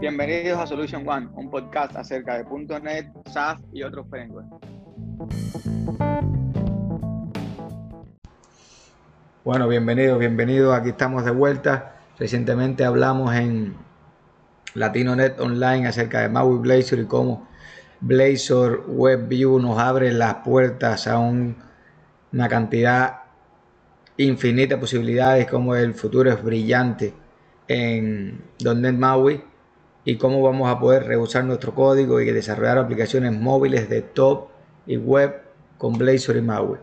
Bienvenidos a Solution One, un podcast acerca de .NET, SAF y otros frameworks. Bueno, bienvenidos, bienvenidos. Aquí estamos de vuelta. Recientemente hablamos en LatinoNet Online acerca de Maui Blazor y cómo Blazor WebView nos abre las puertas a una cantidad infinita de posibilidades, como el futuro es brillante en .NET Maui y cómo vamos a poder reusar nuestro código y desarrollar aplicaciones móviles de top y web con Blazor y Maui.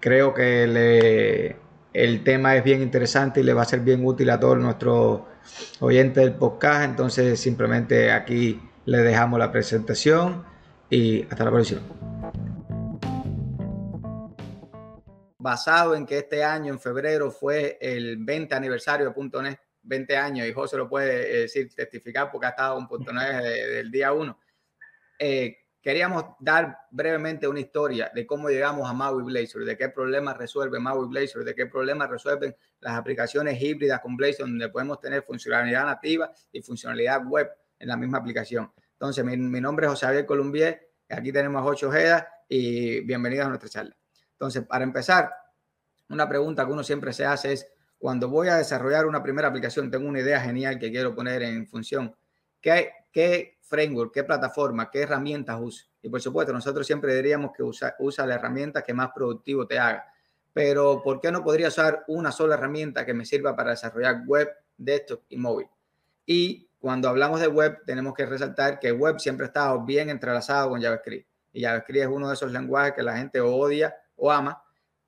Creo que el tema es bien interesante y le va a ser bien útil a todos nuestros oyentes del podcast. Entonces simplemente aquí le dejamos la presentación y hasta la próxima. Basado en que este año, en febrero, fue el 20 aniversario de .NET, 20 años, y José lo puede eh, decir, testificar porque ha estado un punto del día 1. Eh, queríamos dar brevemente una historia de cómo llegamos a Maui Blazor, de qué problemas resuelve Maui Blazor, de qué problemas resuelven las aplicaciones híbridas con Blazor, donde podemos tener funcionalidad nativa y funcionalidad web en la misma aplicación. Entonces, mi, nombre es José Javier Columbier, aquí tenemos ocho Ojeda y bienvenidos a nuestra charla. Entonces, para empezar, una pregunta que uno siempre se hace es, cuando voy a desarrollar una primera aplicación, tengo una idea genial que quiero poner en función. ¿Qué, qué framework, qué plataforma, qué herramientas uso? Y por supuesto, nosotros siempre diríamos que usa, usa la herramienta que más productivo te haga. Pero ¿por qué no podría usar una sola herramienta que me sirva para desarrollar web, desktop y móvil? Y cuando hablamos de web, tenemos que resaltar que web siempre ha estado bien entrelazado con JavaScript. Y JavaScript es uno de esos lenguajes que la gente odia o ama,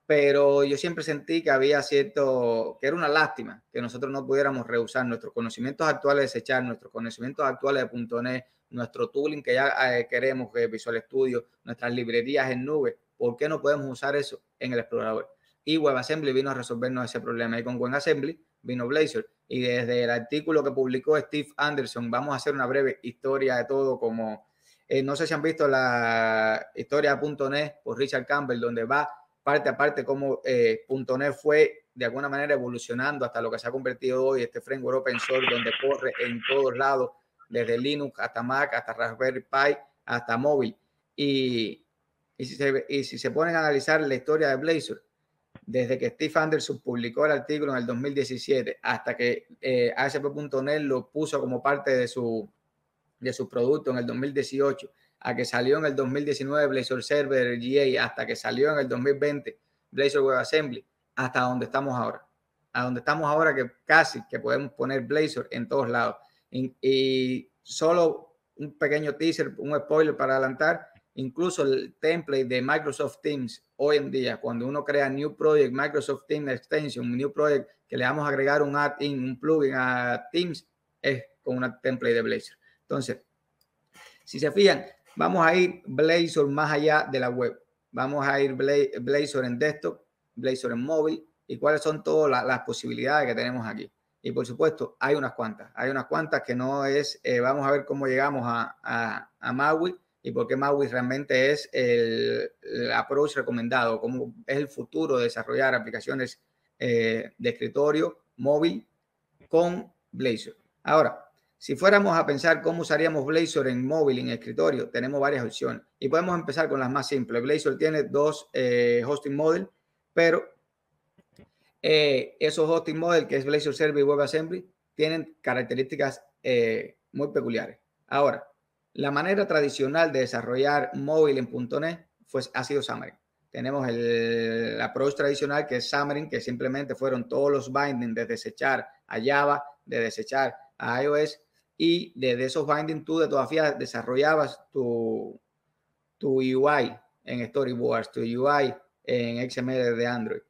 pero yo siempre sentí que había cierto, que era una lástima que nosotros no pudiéramos rehusar nuestros conocimientos actuales de desechar, nuestros conocimientos actuales de .NET, nuestro tooling que ya eh, queremos, que Visual Studio, nuestras librerías en nube, ¿por qué no podemos usar eso en el explorador? Y WebAssembly vino a resolvernos ese problema. Y con WebAssembly vino Blazor. Y desde el artículo que publicó Steve Anderson, vamos a hacer una breve historia de todo, como eh, no sé si han visto la historia de .NET por Richard Campbell, donde va parte a parte cómo eh, .NET fue de alguna manera evolucionando hasta lo que se ha convertido hoy este framework open source donde corre en todos lados, desde Linux hasta Mac, hasta Raspberry Pi, hasta móvil. Y, y, si se, y si se ponen a analizar la historia de Blazor, desde que Steve Anderson publicó el artículo en el 2017 hasta que eh, ASP.NET lo puso como parte de su, de su producto en el 2018 a que salió en el 2019 Blazor Server GA, hasta que salió en el 2020 Blazor WebAssembly, hasta donde estamos ahora. A donde estamos ahora que casi que podemos poner Blazor en todos lados. Y, solo un pequeño teaser, un spoiler para adelantar, incluso el template de Microsoft Teams hoy en día, cuando uno crea New Project, Microsoft Teams Extension, New Project que le vamos a agregar un add-in, un plugin a Teams, es con una template de Blazor. Entonces, si se fijan, Vamos a ir Blazor más allá de la web. Vamos a ir Blazor en desktop, Blazor en móvil y cuáles son todas las, posibilidades que tenemos aquí. Y por supuesto, hay unas cuantas. Hay unas cuantas que no es, eh, vamos a ver cómo llegamos a, Maui y por qué Maui realmente es el, approach recomendado, cómo es el futuro de desarrollar aplicaciones eh, de escritorio móvil con Blazor. Ahora, si fuéramos a pensar cómo usaríamos Blazor en móvil, en escritorio, tenemos varias opciones. Y podemos empezar con las más simples. Blazor tiene dos eh, hosting model, pero eh, esos hosting model, que es Blazor Server y WebAssembly, tienen características eh, muy peculiares. Ahora, la manera tradicional de desarrollar móvil en .NET pues, ha sido Xamarin. Tenemos el, approach tradicional que es Xamarin, que simplemente fueron todos los bindings de desechar a Java, de desechar a iOS y desde esos binding tú de todavía desarrollabas tu, tu UI en Storyboards, tu UI en XML de Android.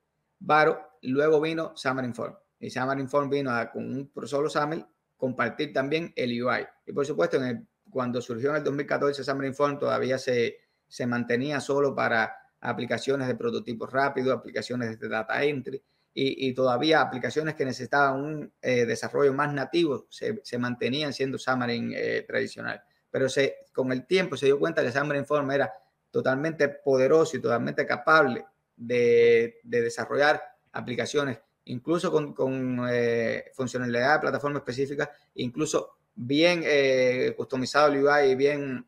Pero luego vino Xamarin Form y Xamarin Form vino a, con un solo XAML compartir también el UI. Y por supuesto, en el, cuando surgió en el 2014 Xamarin Form todavía se, se mantenía solo para aplicaciones de prototipos rápidos, aplicaciones de data entry y, todavía aplicaciones que necesitaban un eh, desarrollo más nativo se, se mantenían siendo Xamarin eh, tradicional. Pero se, con el tiempo se dio cuenta que Xamarin Form era totalmente poderoso y totalmente capaz de, de desarrollar aplicaciones, incluso con, con eh, funcionalidad de plataforma específica, incluso bien eh, customizado el UI y bien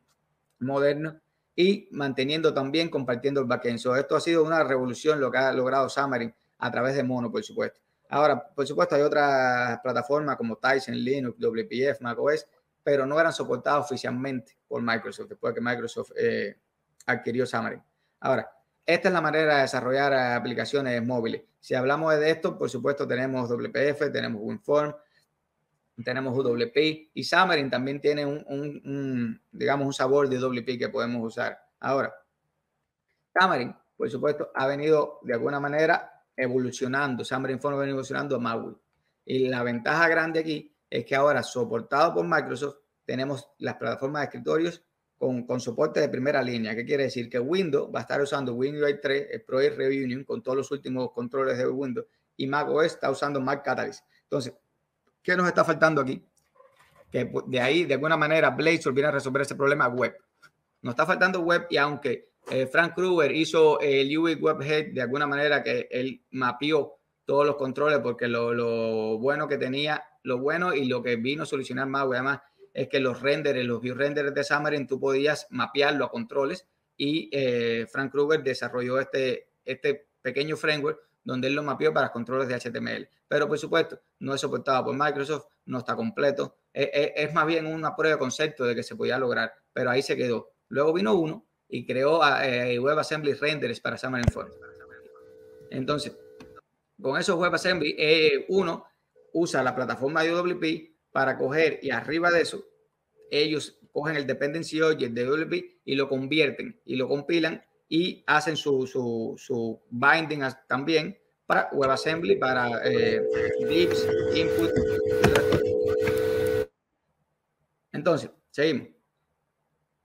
moderno y manteniendo también compartiendo el backend. esto ha sido una revolución lo que ha logrado Xamarin a través de Mono, por supuesto. Ahora, por supuesto, hay otras plataformas como Tyson, Linux, WPF, macOS, pero no eran soportadas oficialmente por Microsoft después que Microsoft eh, adquirió Xamarin. Ahora, esta es la manera de desarrollar aplicaciones móviles. Si hablamos de esto, por supuesto, tenemos WPF, tenemos WinForm, tenemos UWP y Xamarin también tiene un, digamos, un sabor de WP que podemos usar. Ahora, Xamarin, por supuesto, ha venido de alguna manera evolucionando. Form ha venido evolucionando a Maui. Y la ventaja grande aquí es que ahora, soportado por Microsoft, tenemos las plataformas de escritorios con, con, soporte de primera línea. ¿Qué quiere decir? Que Windows va a estar usando Windows 3, el Project Reunion, con todos los últimos controles de Windows, y macOS está usando Mac Catalyst. Entonces, ¿qué nos está faltando aquí? Que de ahí, de alguna manera, Blazor viene a resolver ese problema web. Nos está faltando web y aunque eh, Frank Kruger hizo el UI Webhead de alguna manera que él mapeó todos los controles porque lo, bueno que tenía, lo bueno y lo que vino a solucionar más, además, es que los renders, los view renders de Xamarin, tú podías mapearlo a controles y eh, Frank Kruger desarrolló este, este pequeño framework donde él lo mapeó para controles de HTML. Pero por supuesto, no es soportado por Microsoft, no está completo. Es, más bien una prueba de concepto de que se podía lograr, pero ahí se quedó. Luego vino uno y creó eh, WebAssembly Renders para Xamarin Forms. Entonces, con esos WebAssembly, eh, uno usa la plataforma de UWP para coger y arriba de eso, ellos cogen el dependency object de UWP y lo convierten y lo compilan y hacen su, su, su binding también para WebAssembly, para eh, input. Entonces, seguimos.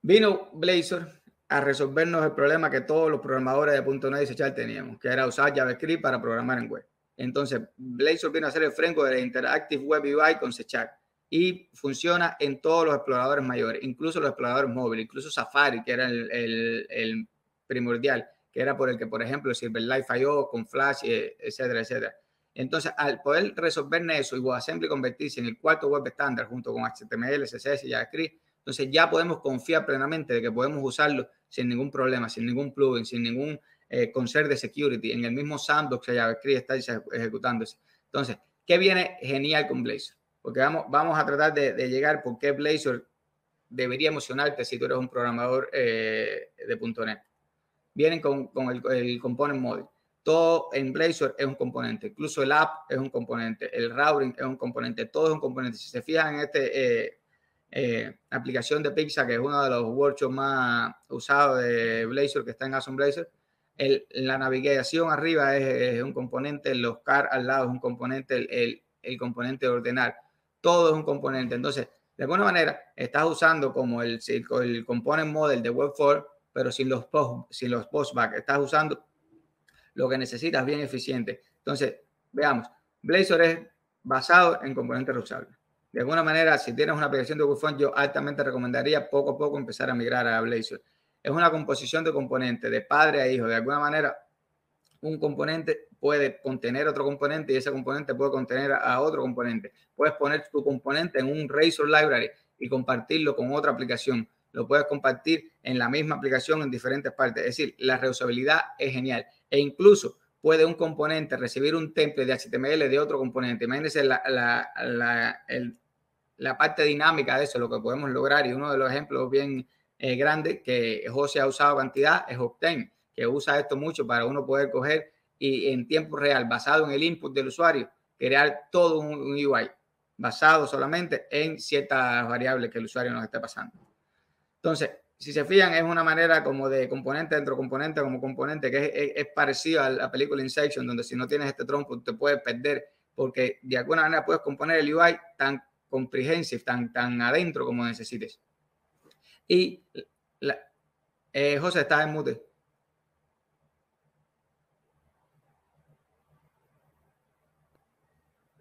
Vino Blazor a resolvernos el problema que todos los programadores de .NET y C teníamos, que era usar JavaScript para programar en web. Entonces, Blazor vino a ser el framework de Interactive Web UI con C y funciona en todos los exploradores mayores, incluso los exploradores móviles, incluso Safari, que era el, el, primordial, que era por el que, por ejemplo, Silverlight falló con Flash, eh, etcétera, etcétera. Entonces, al poder resolver eso y WebAssembly convertirse en el cuarto web estándar junto con HTML, CSS y JavaScript, entonces ya podemos confiar plenamente de que podemos usarlo sin ningún problema, sin ningún plugin, sin ningún eh, de security, en el mismo sandbox que JavaScript está ejecutándose. Entonces, ¿qué viene genial con Blazor? Porque vamos, vamos a tratar de, llegar por qué Blazor debería emocionarte si tú eres un programador eh, de .NET. Vienen con, con el, component model. Todo en Blazor es un componente, incluso el app es un componente, el routing es un componente, todo es un componente. Si se fijan en esta eh, eh, aplicación de Pixar, que es uno de los workshops más usados de Blazor, que está en Awesome Blazor, el, la navegación arriba es, un componente, los car al lado es un componente, el, el, componente de ordenar, todo es un componente. Entonces, de alguna manera, estás usando como el, el component model de Web4, pero sin los post, sin los postback, estás usando lo que necesitas bien eficiente. Entonces, veamos, Blazor es basado en componentes reusables. De alguna manera, si tienes una aplicación de Web4, yo altamente recomendaría poco a poco empezar a migrar a Blazor es una composición de componentes, de padre a hijo. De alguna manera, un componente puede contener otro componente y ese componente puede contener a otro componente. Puedes poner tu componente en un Razor Library y compartirlo con otra aplicación. Lo puedes compartir en la misma aplicación en diferentes partes. Es decir, la reusabilidad es genial. E incluso puede un componente recibir un template de HTML de otro componente. Imagínense parte dinámica de eso, lo que podemos lograr. Y uno de los ejemplos bien eh, grande que José ha usado cantidad es Opten, que usa esto mucho para uno poder coger y en tiempo real, basado en el input del usuario, crear todo un, UI basado solamente en ciertas variables que el usuario nos esté pasando. Entonces, si se fijan, es una manera como de componente dentro de componente como componente, que es, es, parecido a la película Inception, donde si no tienes este tronco te puedes perder, porque de alguna manera puedes componer el UI tan comprehensive, tan, tan adentro como necesites. Y eh, José, está en mute.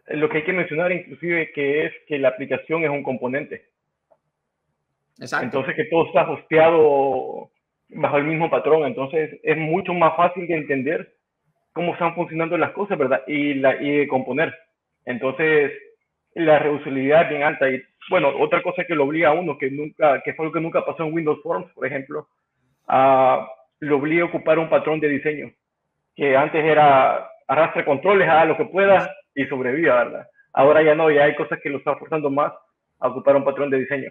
Lo que hay que mencionar inclusive que es que la aplicación es un componente. Exacto. Entonces que todo está hosteado bajo el mismo patrón. Entonces es mucho más fácil de entender cómo están funcionando las cosas, ¿verdad? Y, la, y de componer. Entonces la reusabilidad es bien alta y bueno, otra cosa que lo obliga a uno, que nunca, que fue lo que nunca pasó en Windows Forms, por ejemplo, a, lo obliga a ocupar un patrón de diseño, que antes era arrastre controles, haga lo que pueda y sobreviva, ¿verdad? Ahora ya no, ya hay cosas que lo están forzando más a ocupar un patrón de diseño.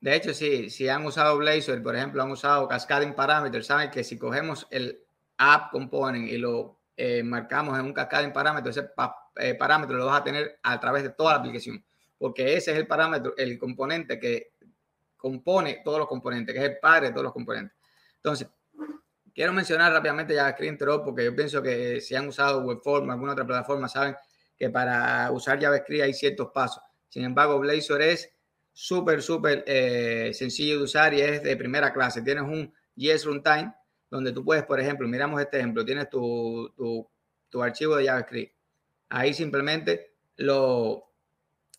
De hecho, sí, si han usado Blazor, por ejemplo, han usado Cascading Parameters, saben que si cogemos el app component y lo eh, marcamos en un Cascading Parameter, ese eh, parámetro lo vas a tener a través de toda la aplicación, porque ese es el parámetro, el componente que compone todos los componentes, que es el padre de todos los componentes. Entonces, quiero mencionar rápidamente JavaScript porque yo pienso que si han usado Webform, alguna otra plataforma, saben que para usar JavaScript hay ciertos pasos. Sin embargo, Blazor es súper, súper eh, sencillo de usar y es de primera clase. Tienes un Yes Runtime, donde tú puedes, por ejemplo, miramos este ejemplo, tienes tu, tu, tu archivo de JavaScript. Ahí simplemente lo,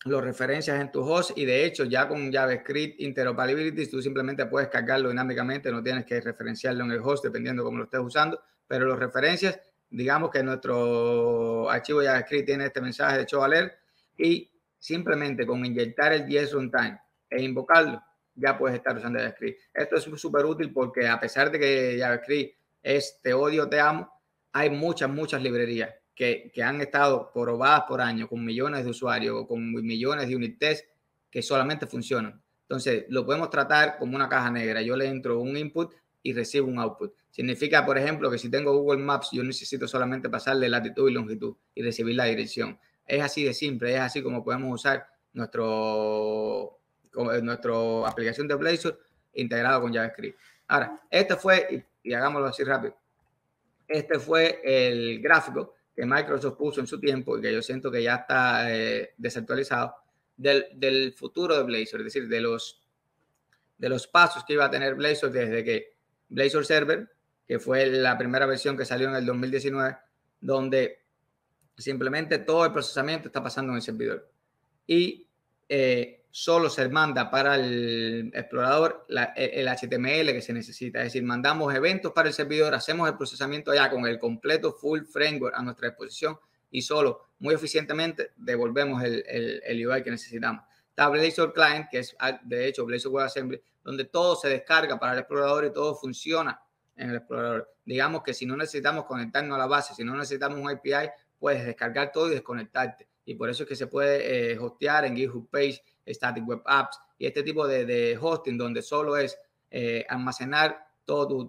referencias en tu host y de hecho ya con JavaScript Interoperability tú simplemente puedes cargarlo dinámicamente, no tienes que referenciarlo en el host dependiendo cómo lo estés usando, pero lo referencias, digamos que nuestro archivo JavaScript tiene este mensaje de show alert y simplemente con inyectar el yes runtime e invocarlo, ya puedes estar usando JavaScript. Esto es súper útil porque a pesar de que JavaScript es te odio, te amo, hay muchas, muchas librerías que, han estado probadas por años con millones de usuarios o con millones de unit tests que solamente funcionan. Entonces, lo podemos tratar como una caja negra. Yo le entro un input y recibo un output. Significa, por ejemplo, que si tengo Google Maps, yo necesito solamente pasarle latitud y longitud y recibir la dirección. Es así de simple, es así como podemos usar nuestro, nuestra aplicación de Blazor integrado con JavaScript. Ahora, este fue, y hagámoslo así rápido, este fue el gráfico que Microsoft puso en su tiempo y que yo siento que ya está eh, desactualizado, del, del, futuro de Blazor, es decir, de los, de los pasos que iba a tener Blazor desde que Blazor Server, que fue la primera versión que salió en el 2019, donde simplemente todo el procesamiento está pasando en el servidor. Y eh, solo se manda para el explorador el HTML que se necesita. Es decir, mandamos eventos para el servidor, hacemos el procesamiento ya con el completo full framework a nuestra disposición y solo muy eficientemente devolvemos el, el, UI que necesitamos. Está Blazor Client, que es ah, de hecho Blazor WebAssembly, donde todo se descarga para el explorador y todo funciona en el explorador. Digamos que si no necesitamos conectarnos a la base, si no necesitamos un API, puedes descargar todo y desconectarte. Y por eso es que se puede eh, hostear en GitHub Page Static Web Apps y este tipo de, hosting donde solo es eh, almacenar todo tu,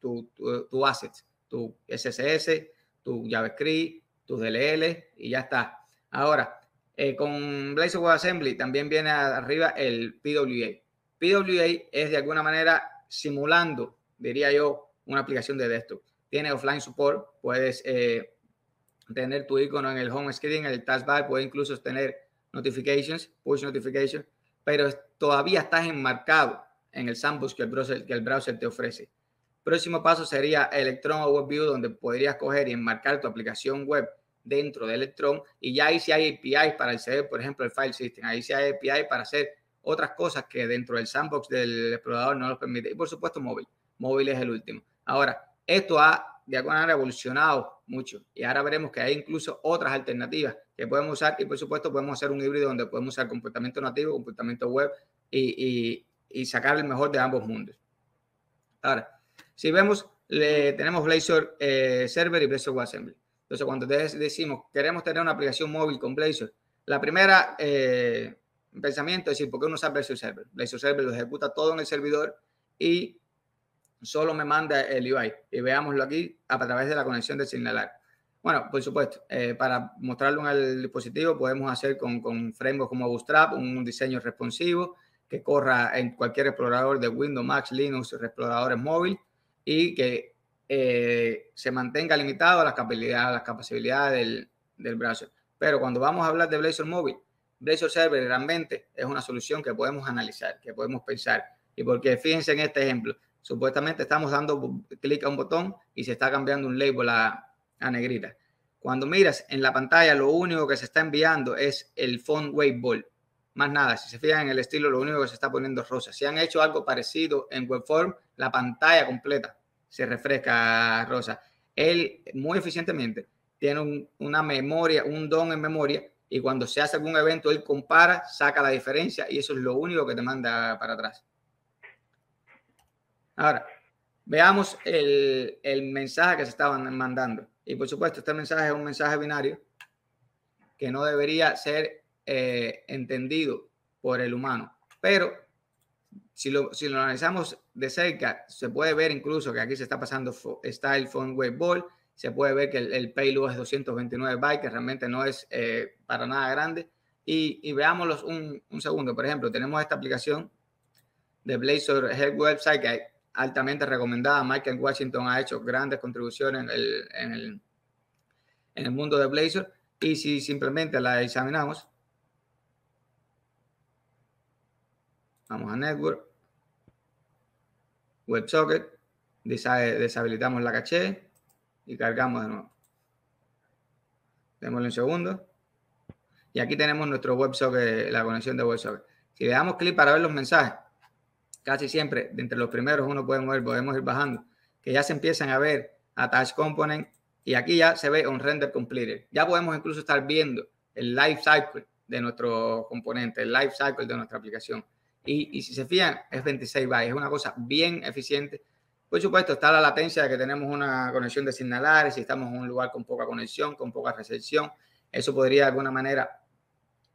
tu, tu, tu, assets, tu SSS, tu JavaScript, tu DLL y ya está. Ahora, eh, con Blazor WebAssembly también viene arriba el PWA. PWA es de alguna manera simulando, diría yo, una aplicación de desktop. Tiene offline support, puedes eh, tener tu icono en el home screen, en el taskbar, puedes incluso tener notifications, push notifications, pero todavía estás enmarcado en el sandbox que el browser, que el browser te ofrece. Próximo paso sería Electron o WebView, donde podrías coger y enmarcar tu aplicación web dentro de Electron y ya ahí sí hay APIs para acceder, por ejemplo, el file system. Ahí sí hay API para hacer otras cosas que dentro del sandbox del explorador no nos permite. Y por supuesto, móvil. Móvil es el último. Ahora, esto ha alguna manera evolucionado mucho y ahora veremos que hay incluso otras alternativas que podemos usar y por supuesto podemos hacer un híbrido donde podemos usar comportamiento nativo, comportamiento web y, y, sacar el mejor de ambos mundos. Ahora, si vemos, le, tenemos Blazor eh, Server y Blazor WebAssembly. Entonces, cuando decimos queremos tener una aplicación móvil con Blazor, la primera eh, pensamiento es decir, ¿por qué no usar Blazor Server? Blazor Server lo ejecuta todo en el servidor y solo me manda el UI. Y veámoslo aquí a través de la conexión de Signalar. Bueno, por supuesto, eh, para mostrarlo en el dispositivo podemos hacer con, con frameworks como Bootstrap un diseño responsivo que corra en cualquier explorador de Windows, Mac, Linux, exploradores móvil y que eh, se mantenga limitado a las capacidades, las capacidades del, del browser. Pero cuando vamos a hablar de Blazor móvil, Blazor Server realmente es una solución que podemos analizar, que podemos pensar. Y porque fíjense en este ejemplo, supuestamente estamos dando clic a un botón y se está cambiando un label a, negrita. Cuando miras en la pantalla, lo único que se está enviando es el font wave ball. Más nada, si se fijan en el estilo, lo único que se está poniendo es rosa. Si han hecho algo parecido en Webform, la pantalla completa se refresca rosa. Él muy eficientemente tiene una memoria, un don en memoria y cuando se hace algún evento, él compara, saca la diferencia y eso es lo único que te manda para atrás. Ahora, veamos el, mensaje que se estaban mandando. Y por supuesto, este mensaje es un mensaje binario que no debería ser eh, entendido por el humano. Pero si lo, si lo analizamos de cerca, se puede ver incluso que aquí se está pasando Style Phone Wave Ball, se puede ver que el, payload es 229 bytes, que realmente no es eh, para nada grande. Y, y veámoslos un, un, segundo. Por ejemplo, tenemos esta aplicación de Blazor Head Website que altamente recomendada. Michael Washington ha hecho grandes contribuciones en el, en el, en el mundo de Blazor. Y si simplemente la examinamos, vamos a Network, WebSocket, deshabilitamos la caché y cargamos de nuevo. Démosle un segundo. Y aquí tenemos nuestro WebSocket, la conexión de WebSocket. Si le damos clic para ver los mensajes, casi siempre, de entre los primeros uno puede mover, podemos ir bajando, que ya se empiezan a ver Attach Component y aquí ya se ve un render completed. Ya podemos incluso estar viendo el life cycle de nuestro componente, el life cycle de nuestra aplicación. Y, y si se fijan, es 26 bytes, es una cosa bien eficiente por supuesto, está la latencia de que tenemos una conexión de señalares, si estamos en un lugar con poca conexión, con poca recepción. Eso podría de alguna manera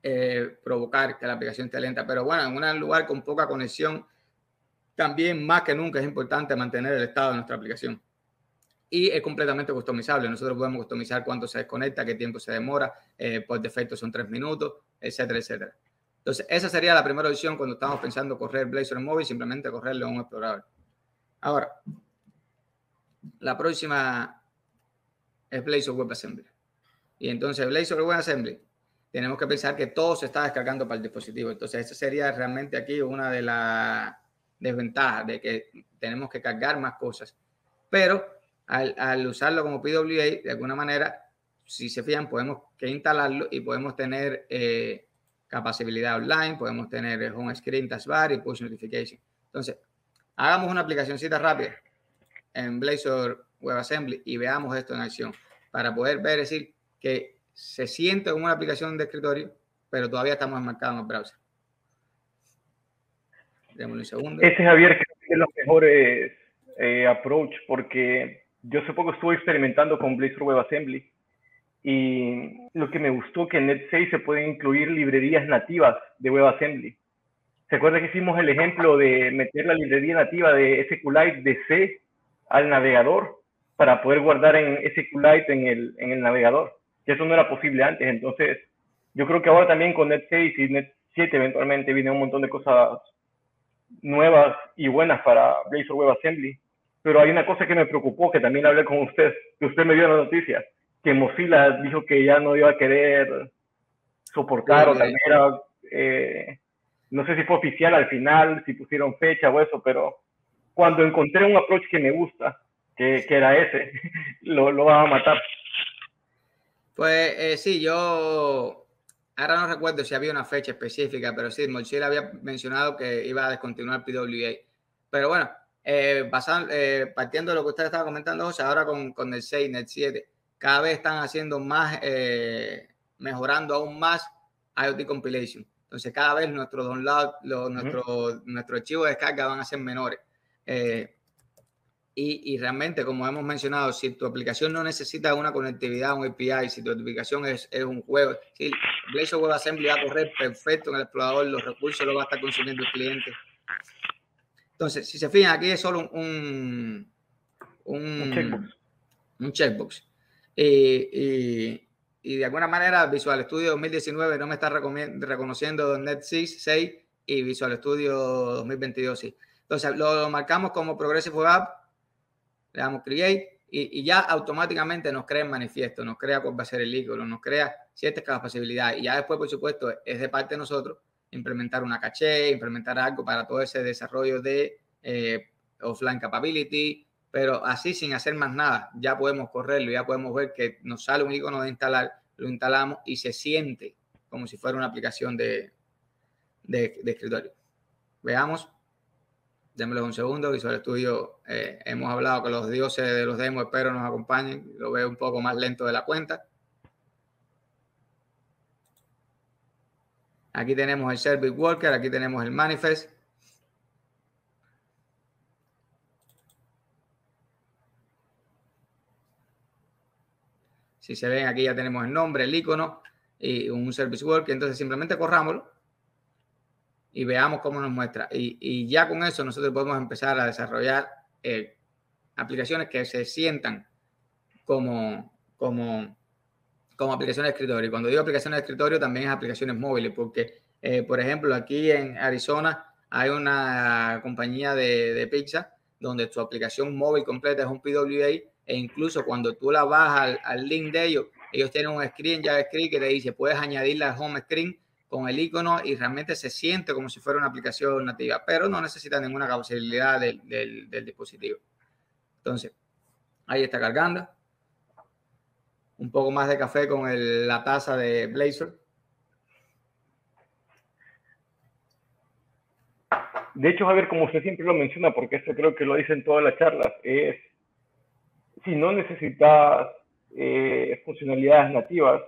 eh, provocar que la aplicación esté lenta. Pero bueno, en un lugar con poca conexión, también más que nunca es importante mantener el estado de nuestra aplicación. Y es completamente customizable. Nosotros podemos customizar cuánto se desconecta, qué tiempo se demora, eh, por defecto son tres minutos, etcétera, etcétera. Entonces, esa sería la primera opción cuando estamos pensando correr Blazor en móvil, simplemente correrlo en un explorador. Ahora, la próxima es Blazor WebAssembly. Y entonces Blazor WebAssembly, tenemos que pensar que todo se está descargando para el dispositivo. Entonces, esa sería realmente aquí una de las desventajas de que tenemos que cargar más cosas. Pero al, usarlo como PWA, de alguna manera, si se fijan, podemos que instalarlo y podemos tener eh, capacidad online, podemos tener home screen, taskbar y push notification. Entonces, Hagamos una aplicacióncita rápida en Blazor WebAssembly y veamos esto en acción para poder ver, decir, que se siente como una aplicación de escritorio, pero todavía estamos enmarcados en el browser. Démosle un segundo. Este Javier creo que es los mejores eh, approach porque yo hace poco estuve experimentando con Blazor WebAssembly y lo que me gustó que en Net 6 se pueden incluir librerías nativas de WebAssembly. ¿Se acuerda que hicimos el ejemplo de meter la librería nativa de SQLite de C al navegador para poder guardar en SQLite en el, en el navegador? Que eso no era posible antes. Entonces, yo creo que ahora también con Net 6 y Net 7 eventualmente viene un montón de cosas nuevas y buenas para Blazor WebAssembly. Pero hay una cosa que me preocupó, que también hablé con usted, que usted me dio la noticia, que Mozilla dijo que ya no iba a querer soportar o también era, eh, no sé si fue oficial al final, si pusieron fecha o eso, pero cuando encontré un approach que me gusta, que, que era ese, lo, lo van a matar. Pues eh, sí, yo ahora no recuerdo si había una fecha específica, pero sí, Mozilla había mencionado que iba a descontinuar PWA. Pero bueno, eh, eh, partiendo de lo que usted estaba comentando, José, ahora con, con el 6, Net 7, cada vez están haciendo más, eh, mejorando aún más IoT Compilation. Entonces, cada vez nuestro download, nuestro, nuestro archivo de descarga van a ser menores. Eh, y, y, realmente, como hemos mencionado, si tu aplicación no necesita una conectividad, un API, si tu aplicación es, es un juego, si Blazor WebAssembly va a correr perfecto en el explorador, los recursos los va a estar consumiendo el cliente. Entonces, si se fijan, aquí es solo un, un, un checkbox. Un checkbox. y, y de alguna manera Visual Studio 2019 no me está reconociendo .NET 6, 6 y Visual Studio 2022 sí. Entonces lo, marcamos como Progressive Web App, le damos Create y, ya automáticamente nos crea el manifiesto, nos crea cuál va a ser el icono, nos crea ciertas capacidades y ya después, por supuesto, es de parte de nosotros implementar una caché, implementar algo para todo ese desarrollo de eh, offline capability, pero así sin hacer más nada, ya podemos correrlo, ya podemos ver que nos sale un icono de instalar, lo instalamos y se siente como si fuera una aplicación de, de, escritorio. Veamos, démosle un segundo, Visual Studio, eh, hemos hablado que los dioses de los demos espero nos acompañen, lo veo un poco más lento de la cuenta. Aquí tenemos el Service Worker, aquí tenemos el Manifest. Si se ven aquí ya tenemos el nombre, el icono y un Service Worker. Entonces simplemente corrámoslo y veamos cómo nos muestra. Y, ya con eso nosotros podemos empezar a desarrollar eh, aplicaciones que se sientan como, como, como aplicaciones de escritorio. Y cuando digo aplicaciones de escritorio, también es aplicaciones móviles, porque, eh, por ejemplo, aquí en Arizona hay una compañía de, de, pizza donde tu aplicación móvil completa es un PWA e incluso cuando tú la vas al, al link de ellos, ellos tienen un screen JavaScript que te dice, puedes añadirle al home screen con el icono y realmente se siente como si fuera una aplicación nativa, pero no necesita ninguna capacidad del, dispositivo. Entonces, ahí está cargando. Un poco más de café con la taza de Blazor. De hecho, Javier, como usted siempre lo menciona, porque esto creo que lo dice en todas las charlas, es si no necesitas eh, funcionalidades nativas,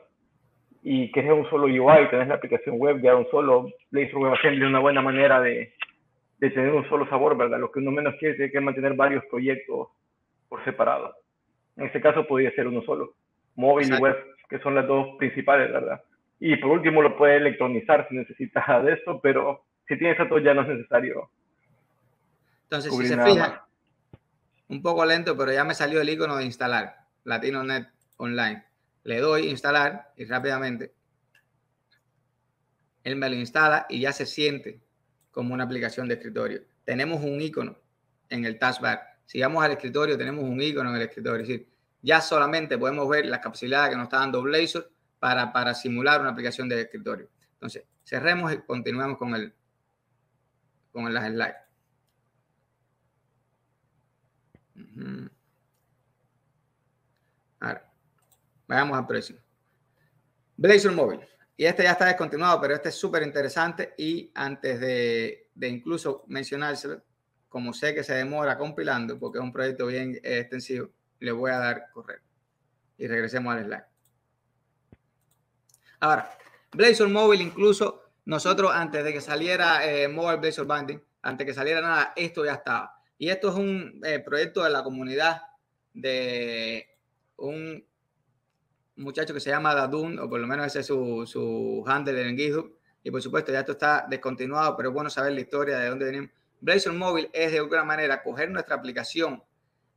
y que es un solo UI, tenés la aplicación web ya un solo, Blazor WebAssembly es una buena manera de, de, tener un solo sabor, ¿verdad? Lo que uno menos quiere es que mantener varios proyectos por separado. En este caso podría ser uno solo, móvil y web, que son las dos principales, ¿verdad? Y por último lo puede electronizar si necesita de esto, pero si tiene eso ya no es necesario. Entonces, si se fijan, un poco lento, pero ya me salió el icono de instalar LatinoNet Online le doy instalar y rápidamente él me lo instala y ya se siente como una aplicación de escritorio. Tenemos un icono en el taskbar. Si vamos al escritorio, tenemos un icono en el escritorio. Es decir, ya solamente podemos ver la capacidad que nos está dando Blazor para, para simular una aplicación de escritorio. Entonces, cerremos y continuamos con el con las slides. Vayamos al precio. Blazor Móvil. Y este ya está descontinuado, pero este es súper interesante. Y antes de, de, incluso mencionárselo, como sé que se demora compilando, porque es un proyecto bien extensivo, le voy a dar correr. Y regresemos al slide. Ahora, Blazor Móvil, incluso nosotros antes de que saliera eh, Mobile Blazor Binding, antes que saliera nada, esto ya estaba. Y esto es un eh, proyecto de la comunidad de un muchacho que se llama Dadun, o por lo menos ese es su, su handle en GitHub. Y por supuesto, ya esto está descontinuado, pero bueno saber la historia de dónde venimos. Blazor Móvil es de alguna manera coger nuestra aplicación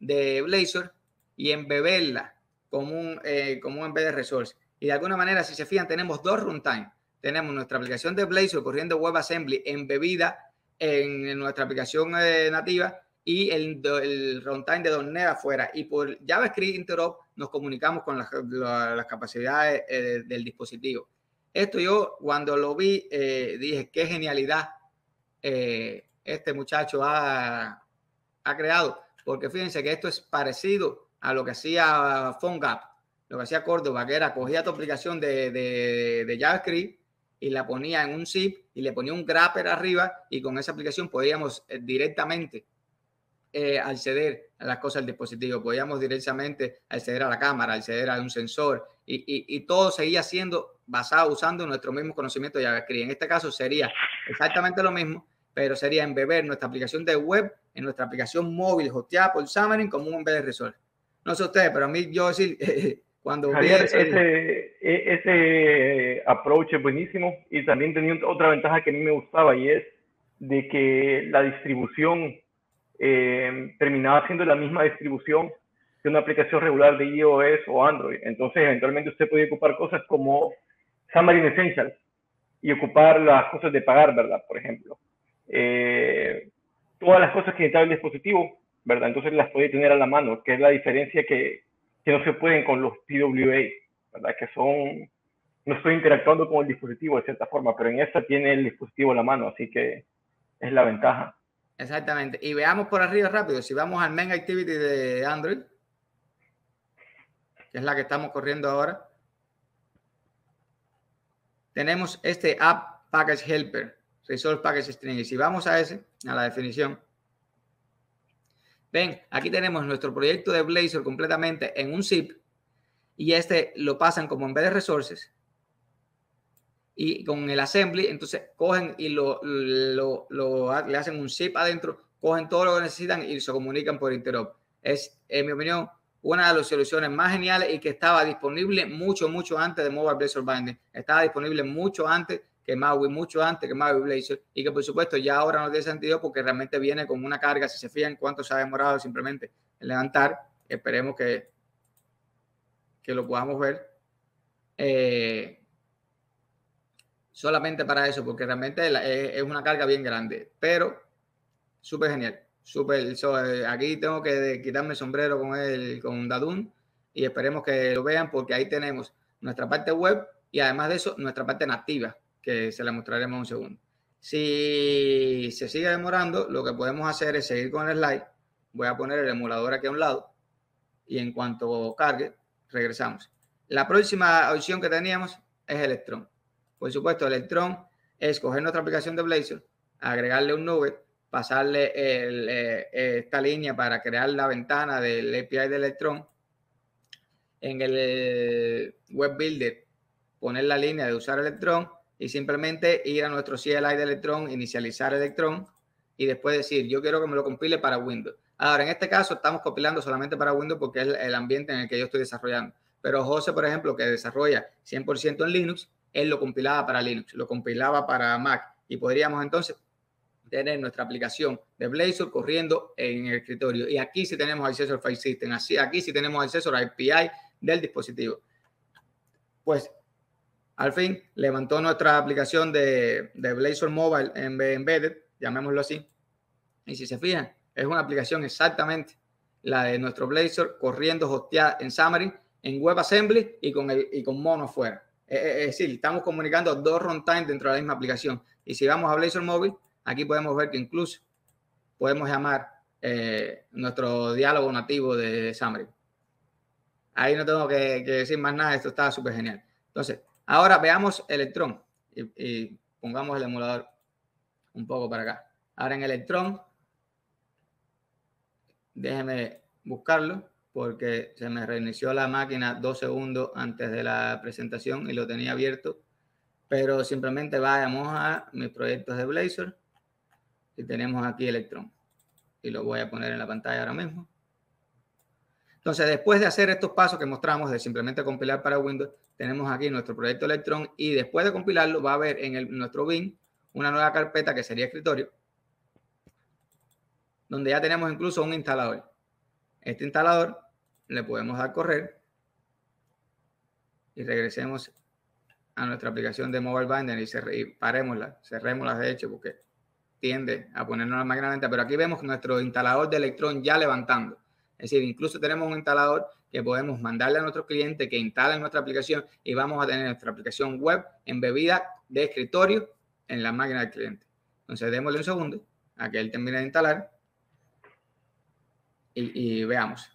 de Blazor y embeberla como un, eh, como un embedded resource. Y de alguna manera, si se fijan, tenemos dos runtime. Tenemos nuestra aplicación de Blazor corriendo WebAssembly embebida en, nuestra aplicación eh, nativa y el, el runtime de .NET afuera. Y por JavaScript Interop nos comunicamos con las, las capacidades eh, del dispositivo. Esto yo cuando lo vi eh, dije, qué genialidad eh, este muchacho ha, ha, creado, porque fíjense que esto es parecido a lo que hacía PhoneGap, lo que hacía Córdoba, que era cogía tu aplicación de, de, de JavaScript y la ponía en un zip y le ponía un grapper arriba y con esa aplicación podíamos directamente eh, acceder a las cosas del dispositivo, podíamos directamente acceder a la cámara, acceder a un sensor y, y, todo seguía siendo basado usando nuestro mismo conocimiento de JavaScript. En este caso sería exactamente lo mismo, pero sería embeber nuestra aplicación de web en nuestra aplicación móvil hosteada por Xamarin como un de Resolve. No sé ustedes, pero a mí yo decir, cuando ese, e, ese approach es buenísimo y también tenía otra ventaja que a mí me gustaba y es de que la distribución eh, terminaba siendo la misma distribución que una aplicación regular de iOS o Android. Entonces, eventualmente usted podía ocupar cosas como Xamarin Essentials y ocupar las cosas de pagar, ¿verdad? Por ejemplo. Eh, todas las cosas que necesitaba el dispositivo, ¿verdad? Entonces las podía tener a la mano, que es la diferencia que, que no se pueden con los PWA, ¿verdad? Que son, no estoy interactuando con el dispositivo de cierta forma, pero en esta tiene el dispositivo a la mano, así que es la ventaja. Exactamente. Y veamos por arriba rápido. Si vamos al main activity de Android, que es la que estamos corriendo ahora, tenemos este app package helper, resource package string. Y si vamos a ese, a la definición, ven, aquí tenemos nuestro proyecto de Blazor completamente en un zip y este lo pasan como en vez de resources y con el assembly, entonces cogen y lo, lo, lo, le hacen un zip adentro, cogen todo lo que necesitan y se comunican por interop. Es, en mi opinión, una de las soluciones más geniales y que estaba disponible mucho, mucho antes de Mobile Blazor Binding. Estaba disponible mucho antes que Maui, mucho antes que Maui Blazor y que por supuesto ya ahora no tiene sentido porque realmente viene con una carga, si se fijan cuánto se ha demorado simplemente en levantar, esperemos que, que lo podamos ver. Eh, solamente para eso, porque realmente es una carga bien grande, pero súper genial. Súper, eh, aquí tengo que quitarme el sombrero con el con Dadun y esperemos que lo vean porque ahí tenemos nuestra parte web y además de eso nuestra parte nativa que se la mostraremos un segundo. Si se sigue demorando, lo que podemos hacer es seguir con el slide. Voy a poner el emulador aquí a un lado y en cuanto cargue, regresamos. La próxima opción que teníamos es Electron. Por supuesto, Electron es coger nuestra aplicación de Blazor, agregarle un nube pasarle eh, esta línea para crear la ventana del API de Electron. En el Web Builder, poner la línea de usar Electron y simplemente ir a nuestro CLI de Electron, inicializar Electron y después decir, yo quiero que me lo compile para Windows. Ahora, en este caso estamos compilando solamente para Windows porque es el ambiente en el que yo estoy desarrollando. Pero José, por ejemplo, que desarrolla 100% en Linux, él lo compilaba para Linux, lo compilaba para Mac y podríamos entonces tener nuestra aplicación de Blazor corriendo en el escritorio. Y aquí sí tenemos acceso al File System, así, aquí sí tenemos acceso al API del dispositivo. Pues al fin levantó nuestra aplicación de, Blazor Mobile en Embedded, llamémoslo así. Y si se fijan, es una aplicación exactamente la de nuestro Blazor corriendo hosteada en Xamarin, en WebAssembly y con, el, y con Mono fuera. Es decir, estamos comunicando dos runtime dentro de la misma aplicación. Y si vamos a Blazor Mobile, Aquí podemos ver que incluso podemos llamar eh, nuestro diálogo nativo de Xamarin. Ahí no tengo que, decir más nada, esto está súper genial. Entonces, ahora veamos Electron y, pongamos el emulador un poco para acá. Ahora en Electron, déjeme buscarlo porque se me reinició la máquina dos segundos antes de la presentación y lo tenía abierto. Pero simplemente vayamos a mis proyectos de Blazor y tenemos aquí Electron. Y lo voy a poner en la pantalla ahora mismo. Entonces, después de hacer estos pasos que mostramos de simplemente compilar para Windows, tenemos aquí nuestro proyecto Electron y después de compilarlo va a haber en el, nuestro bin una nueva carpeta que sería escritorio, donde ya tenemos incluso un instalador. Este instalador le podemos dar correr y regresemos a nuestra aplicación de Mobile Binder y, y parémosla, cerrémosla de hecho porque tiende a ponernos la máquina lenta, pero aquí vemos nuestro instalador de Electron ya levantando. Es decir, incluso tenemos un instalador que podemos mandarle a nuestro cliente que instale nuestra aplicación y vamos a tener nuestra aplicación web embebida de escritorio en la máquina del cliente. Entonces, démosle un segundo a que él termine de instalar y, y veamos.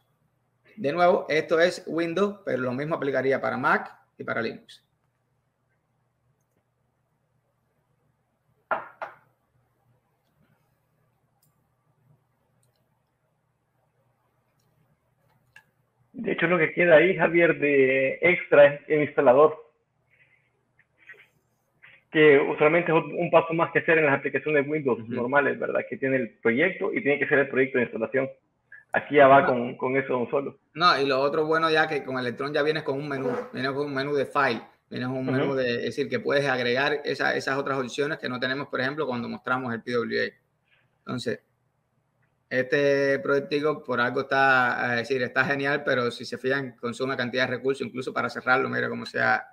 De nuevo, esto es Windows, pero lo mismo aplicaría para Mac y para Linux. De hecho, lo que queda ahí, Javier, de extra es el instalador. Que usualmente es un paso más que hacer en las aplicaciones Windows normales, ¿verdad? Que tiene el proyecto y tiene que ser el proyecto de instalación. Aquí ya va con, con, eso un solo. No, y lo otro bueno ya que con Electron ya vienes con un menú, vienes con un menú de file, vienes con un menú de, es decir, que puedes agregar esas otras opciones que no tenemos, por ejemplo, cuando mostramos el PWA. Entonces, este proyecto por algo está, es decir, está genial, pero si se fijan, consume cantidad de recursos, incluso para cerrarlo, mira cómo se ha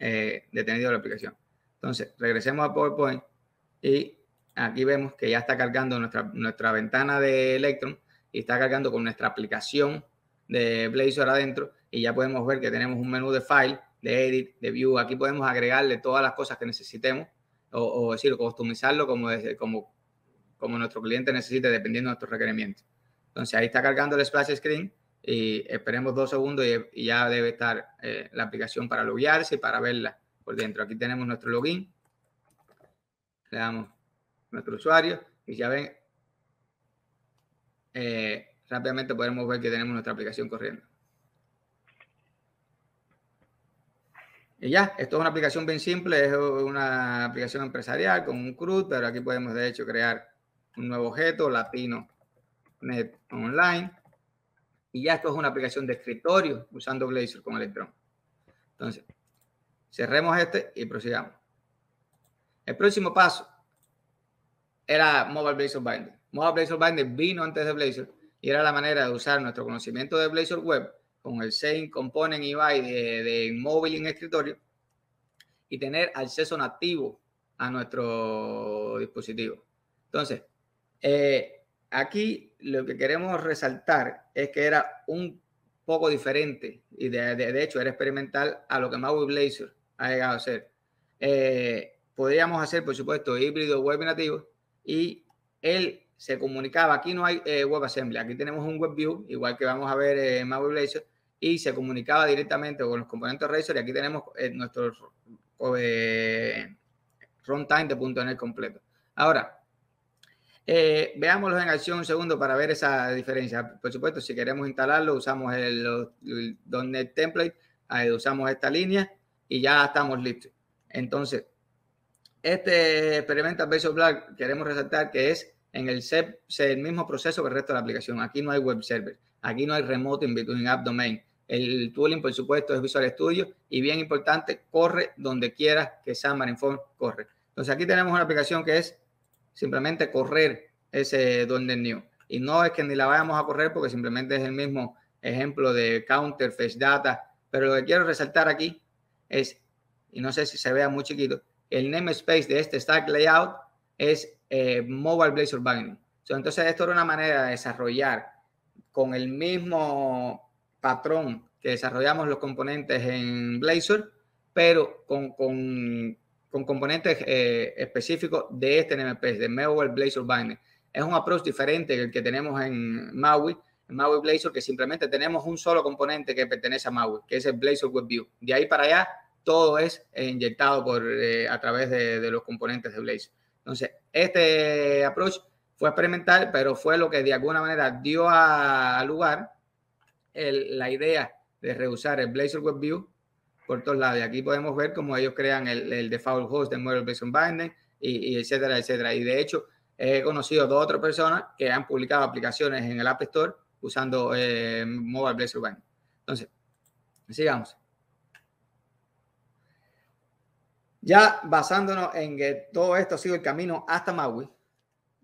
eh, detenido la aplicación. Entonces, regresemos a PowerPoint y aquí vemos que ya está cargando nuestra, nuestra ventana de Electron y está cargando con nuestra aplicación de Blazor adentro y ya podemos ver que tenemos un menú de file, de edit, de view. Aquí podemos agregarle todas las cosas que necesitemos o, o decir, customizarlo como, como como nuestro cliente necesite dependiendo de nuestros requerimientos. Entonces ahí está cargando el splash screen y esperemos dos segundos y, ya debe estar eh, la aplicación para loguearse y para verla por dentro. Aquí tenemos nuestro login. Le damos nuestro usuario y ya ven, eh, rápidamente podemos ver que tenemos nuestra aplicación corriendo. Y ya, esto es una aplicación bien simple, es una aplicación empresarial con un CRUD, pero aquí podemos de hecho crear un nuevo objeto, Latino Net Online. Y ya esto es una aplicación de escritorio usando Blazor con Electron. Entonces, cerremos este y prosigamos. El próximo paso era Mobile Blazor Mobile Blazor Binder vino antes de Blazor y era la manera de usar nuestro conocimiento de Blazor Web con el Same Component UI de, de móvil en escritorio y tener acceso nativo a nuestro dispositivo. Entonces, eh, aquí lo que queremos resaltar es que era un poco diferente y de, de, hecho era experimental a lo que Maui Blazor ha llegado a ser. Eh, podríamos hacer, por supuesto, híbrido web nativo y él se comunicaba. Aquí no hay eh, WebAssembly, aquí tenemos un WebView, igual que vamos a ver en Maui Blazor, y se comunicaba directamente con los componentes Razor. Y aquí tenemos eh, nuestro eh, runtime de .NET completo. Ahora, eh, veámoslo en acción un segundo para ver esa diferencia. Por supuesto, si queremos instalarlo, usamos el, .NET template, usamos esta línea y ya estamos listos. Entonces, este Experimental Basic Black queremos resaltar que es en el SEP, el mismo proceso que el resto de la aplicación. Aquí no hay web server, aquí no hay remote in between app domain. El tooling, por supuesto, es Visual Studio y bien importante, corre donde quieras que Xamarin Form corre. Entonces aquí tenemos una aplicación que es simplemente correr ese .NET New. Y no es que ni la vayamos a correr porque simplemente es el mismo ejemplo de counter, fetch data. Pero lo que quiero resaltar aquí es, y no sé si se vea muy chiquito, el namespace de este stack layout es eh, Mobile Blazor Binding. entonces esto era una manera de desarrollar con el mismo patrón que desarrollamos los componentes en Blazor, pero con, con, con componentes eh, específicos de este NMP, de Mobile Blazor Binding. Es un approach diferente que el que tenemos en Maui, en Maui Blazor, que simplemente tenemos un solo componente que pertenece a Maui, que es el Blazor WebView. De ahí para allá, todo es inyectado por, eh, a través de, de, los componentes de Blazor. Entonces, este approach fue experimental, pero fue lo que de alguna manera dio a lugar la idea de reusar el Blazor Web View por todos lados. Y aquí podemos ver cómo ellos crean el, default host de Model Blazor Binding y, etcétera, etcétera. Y de hecho, he conocido dos otras personas que han publicado aplicaciones en el App Store usando eh, Mobile Blazor Binding. Entonces, sigamos. Ya basándonos en que todo esto ha sido el camino hasta Maui,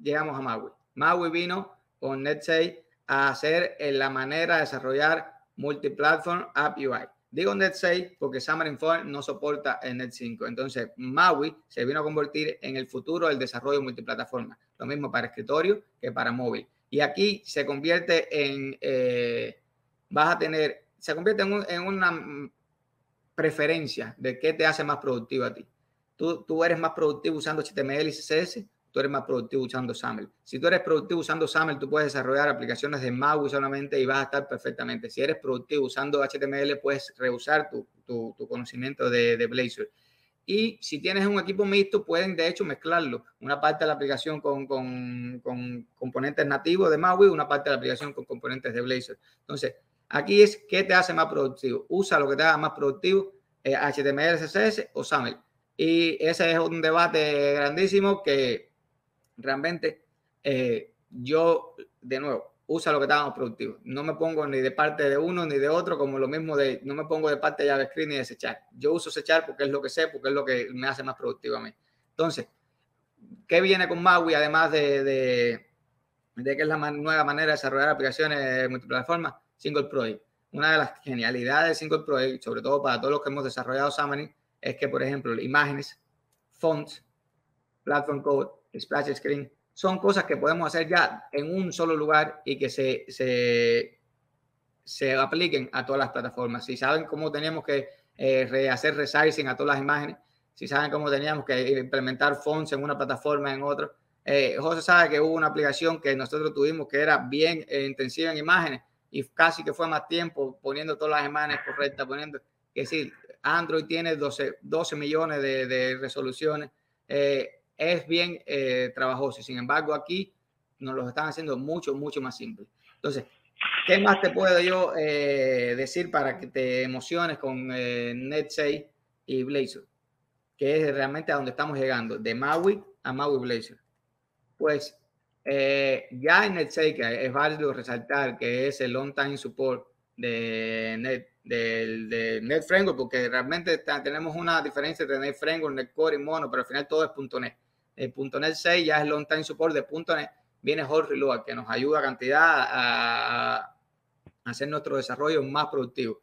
llegamos a Maui. Maui vino con NetSafe a hacer en la manera de desarrollar multiplatform app UI. Digo Net 6 porque Xamarin Form no soporta el Net 5. Entonces, Maui se vino a convertir en el futuro del desarrollo multiplataforma. Lo mismo para escritorio que para móvil. Y aquí se convierte en, eh, vas a tener, se convierte en, una preferencia de qué te hace más productivo a ti. Tú, tú eres más productivo usando HTML y CSS tú eres más productivo usando SAML. Si tú eres productivo usando SAML, tú puedes desarrollar aplicaciones de MAUI solamente y vas a estar perfectamente. Si eres productivo usando HTML, puedes reusar tu, tu, conocimiento de, de, Blazor. Y si tienes un equipo mixto, pueden de hecho mezclarlo. Una parte de la aplicación con, con, con componentes nativos de MAUI, una parte de la aplicación con componentes de Blazor. Entonces, aquí es qué te hace más productivo. Usa lo que te haga más productivo, HTML, eh, CSS o SAML. Y ese es un debate grandísimo que realmente eh, yo, de nuevo, usa lo que estábamos productivos. No me pongo ni de parte de uno ni de otro, como lo mismo de, no me pongo de parte de JavaScript ni de Sechar. Yo uso Sechar porque es lo que sé, porque es lo que me hace más productivo a mí. Entonces, ¿qué viene con Maui además de, de, de que es la nueva manera de desarrollar aplicaciones multiplataforma? Single Project. Una de las genialidades de Single Project, sobre todo para todos los que hemos desarrollado Xamarin, es que, por ejemplo, imágenes, fonts, platform code, splash screen, son cosas que podemos hacer ya en un solo lugar y que se, se, se apliquen a todas las plataformas. Si saben cómo teníamos que eh, hacer resizing a todas las imágenes, si saben cómo teníamos que implementar fonts en una plataforma en otra. Eh, José sabe que hubo una aplicación que nosotros tuvimos que era bien eh, intensiva en imágenes y casi que fue más tiempo poniendo todas las imágenes correctas, poniendo que sí, Android tiene 12, 12 millones de, resoluciones. Eh, es bien eh, trabajoso. Sin embargo, aquí nos lo están haciendo mucho, mucho más simple. Entonces, ¿qué más te puedo yo eh, decir para que te emociones con eh, Net y Blazor, que es realmente a donde estamos llegando, de Maui a Maui Blazor. Pues eh, ya en NetSaker es válido resaltar que es el long time support de Net, de, Framework, porque realmente tenemos una diferencia entre Net Framework, Net y Mono, pero al final todo es .NET. El .NET 6 ya es long time support de .NET. Viene Jorge Reload, que nos ayuda a cantidad a, hacer nuestro desarrollo más productivo.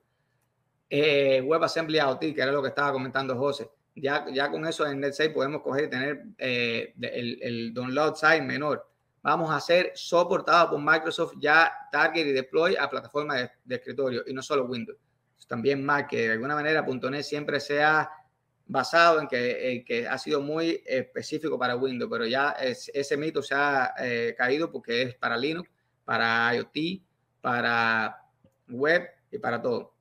Eh, WebAssembly IoT, que era lo que estaba comentando José. Ya, ya con eso en Net 6 podemos coger y tener eh, el, el download size menor vamos a ser soportados por Microsoft ya Target y Deploy a plataformas de, escritorio y no solo Windows. También Mac, que de alguna manera .NET siempre se ha basado en que, que ha sido muy específico para Windows, pero ya ese mito se ha eh, caído porque es para Linux, para IoT, para web y para todo.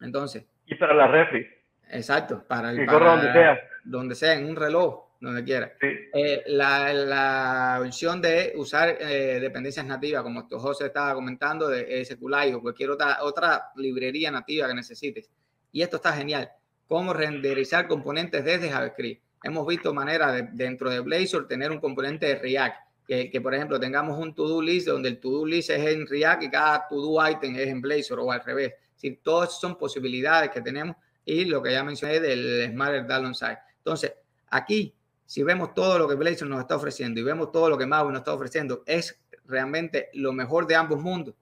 Entonces. Y para la refri. Exacto, para, el, para donde sea. Donde sea, en un reloj donde quiera. Eh, la, la, opción de usar eh, dependencias nativas, como José estaba comentando, de SQLite o cualquier otra, otra librería nativa que necesites. Y esto está genial. Cómo renderizar componentes desde JavaScript. Hemos visto maneras dentro de Blazor tener un componente de React. Que, que, por ejemplo tengamos un to-do list donde el to-do list es en React y cada to-do item es en Blazor o al revés. Si todas son posibilidades que tenemos y lo que ya mencioné del Smarter Download Site. Entonces, aquí si vemos todo lo que Blazor nos está ofreciendo y vemos todo lo que Maui nos está ofreciendo, es realmente lo mejor de ambos mundos.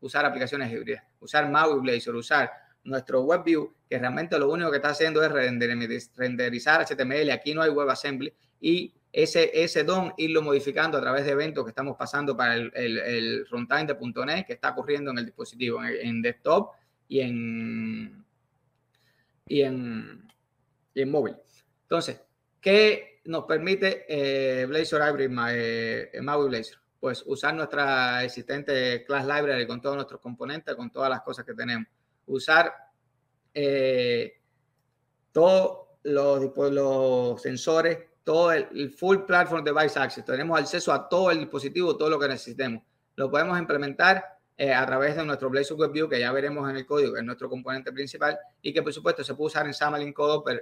Usar aplicaciones híbridas, usar Maui Blazor, usar nuestro WebView, que realmente lo único que está haciendo es renderizar HTML. Aquí no hay WebAssembly y ese, ese DOM irlo modificando a través de eventos que estamos pasando para el, el, runtime de .NET que está corriendo en el dispositivo, en, desktop y en, y en, y en móvil. Entonces, ¿qué nos permite eh, Blazor Library, eh, Maui Blazor? Pues usar nuestra existente Class Library con todos nuestros componentes, con todas las cosas que tenemos. Usar eh, todos los, los, sensores, todo el, full platform device access. Tenemos acceso a todo el dispositivo, todo lo que necesitemos. Lo podemos implementar eh, a través de nuestro Blazor WebView, que ya veremos en el código, que es nuestro componente principal, y que por supuesto se puede usar en SAML en,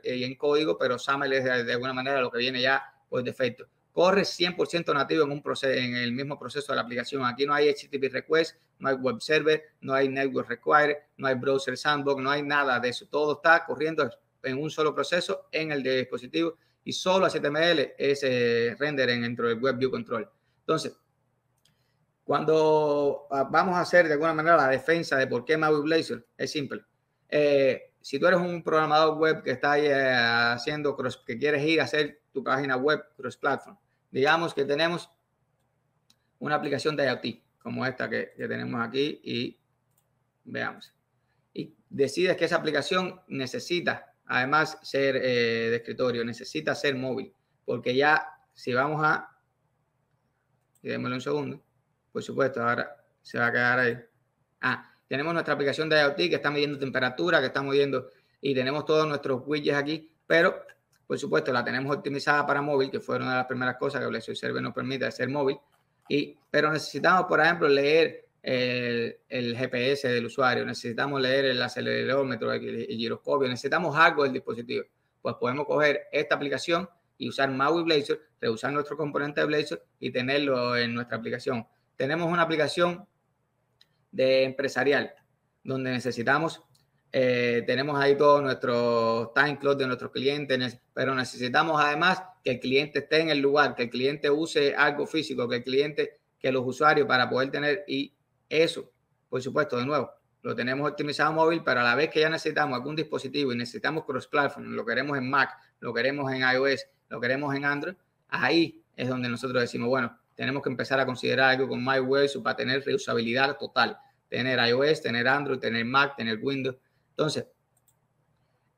eh, y en código, pero SAML es de, alguna manera lo que viene ya por defecto. Corre 100% nativo en, un proceso, en el mismo proceso de la aplicación. Aquí no hay HTTP request, no hay web server, no hay network required, no hay browser sandbox, no hay nada de eso. Todo está corriendo en un solo proceso en el dispositivo y solo HTML es eh, render dentro del WebView Control. Entonces, cuando ah, vamos a hacer de alguna manera la defensa de por qué Maui Blazor, es simple. Eh, si tú eres un programador web que está eh, haciendo cross, que quieres ir a hacer tu página web cross platform, digamos que tenemos una aplicación de IoT como esta que, tenemos aquí y veamos. Y decides que esa aplicación necesita además ser eh, de escritorio, necesita ser móvil, porque ya si vamos a, démosle un segundo, por supuesto, ahora se va a quedar ahí. Ah, tenemos nuestra aplicación de IoT que está midiendo temperatura, que está midiendo y tenemos todos nuestros widgets aquí, pero por supuesto la tenemos optimizada para móvil, que fue una de las primeras cosas que Blazor Server nos permite hacer móvil. Y, pero necesitamos, por ejemplo, leer el, el, GPS del usuario, necesitamos leer el acelerómetro, el, giroscopio, necesitamos algo del dispositivo. Pues podemos coger esta aplicación y usar Maui Blazor, reusar nuestro componente de Blazor y tenerlo en nuestra aplicación tenemos una aplicación de empresarial donde necesitamos, eh, tenemos ahí todos nuestros time clock de nuestros clientes, pero necesitamos además que el cliente esté en el lugar, que el cliente use algo físico, que el cliente, que los usuarios para poder tener, y eso, por supuesto, de nuevo, lo tenemos optimizado móvil, pero a la vez que ya necesitamos algún dispositivo y necesitamos cross-platform, lo queremos en Mac, lo queremos en iOS, lo queremos en Android, ahí es donde nosotros decimos, bueno, tenemos que empezar a considerar algo con MyWeb para tener reusabilidad total. Tener iOS, tener Android, tener Mac, tener Windows. Entonces,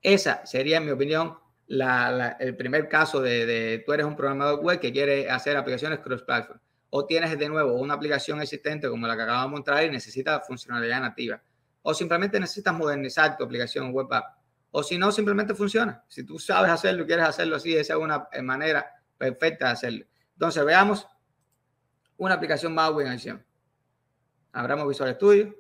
esa sería, en mi opinión, el primer caso de, de, tú eres un programador web que quiere hacer aplicaciones cross-platform. O tienes de nuevo una aplicación existente como la que acabamos de mostrar y necesita funcionalidad nativa. O simplemente necesitas modernizar tu aplicación web app. O si no, simplemente funciona. Si tú sabes hacerlo y quieres hacerlo así, esa es una manera perfecta de hacerlo. Entonces, veamos una aplicación más en acción. Abramos Visual Studio.